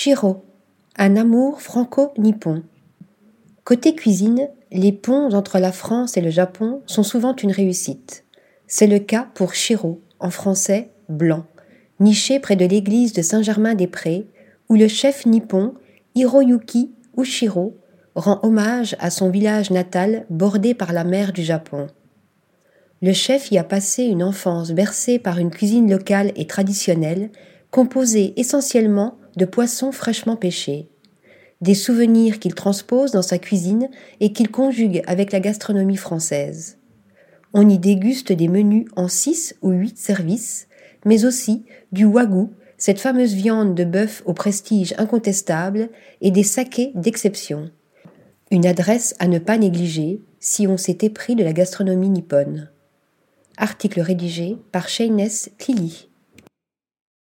Shiro, un amour franco-nippon. Côté cuisine, les ponts entre la France et le Japon sont souvent une réussite. C'est le cas pour Shiro, en français blanc, niché près de l'église de Saint-Germain-des-Prés, où le chef nippon Hiroyuki Ushiro rend hommage à son village natal bordé par la mer du Japon. Le chef y a passé une enfance bercée par une cuisine locale et traditionnelle, composée essentiellement de poissons fraîchement pêchés. Des souvenirs qu'il transpose dans sa cuisine et qu'il conjugue avec la gastronomie française. On y déguste des menus en six ou huit services, mais aussi du wagyu, cette fameuse viande de bœuf au prestige incontestable, et des sakés d'exception. Une adresse à ne pas négliger si on s'est épris de la gastronomie nippone. Article rédigé par Shayness Tilly.